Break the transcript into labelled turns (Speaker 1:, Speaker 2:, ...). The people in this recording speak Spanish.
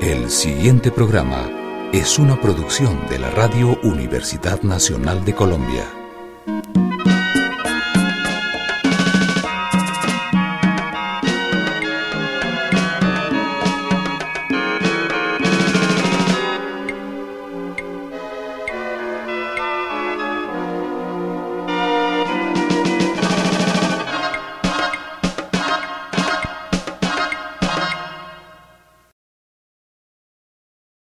Speaker 1: El siguiente programa es una producción de la Radio Universidad Nacional de Colombia.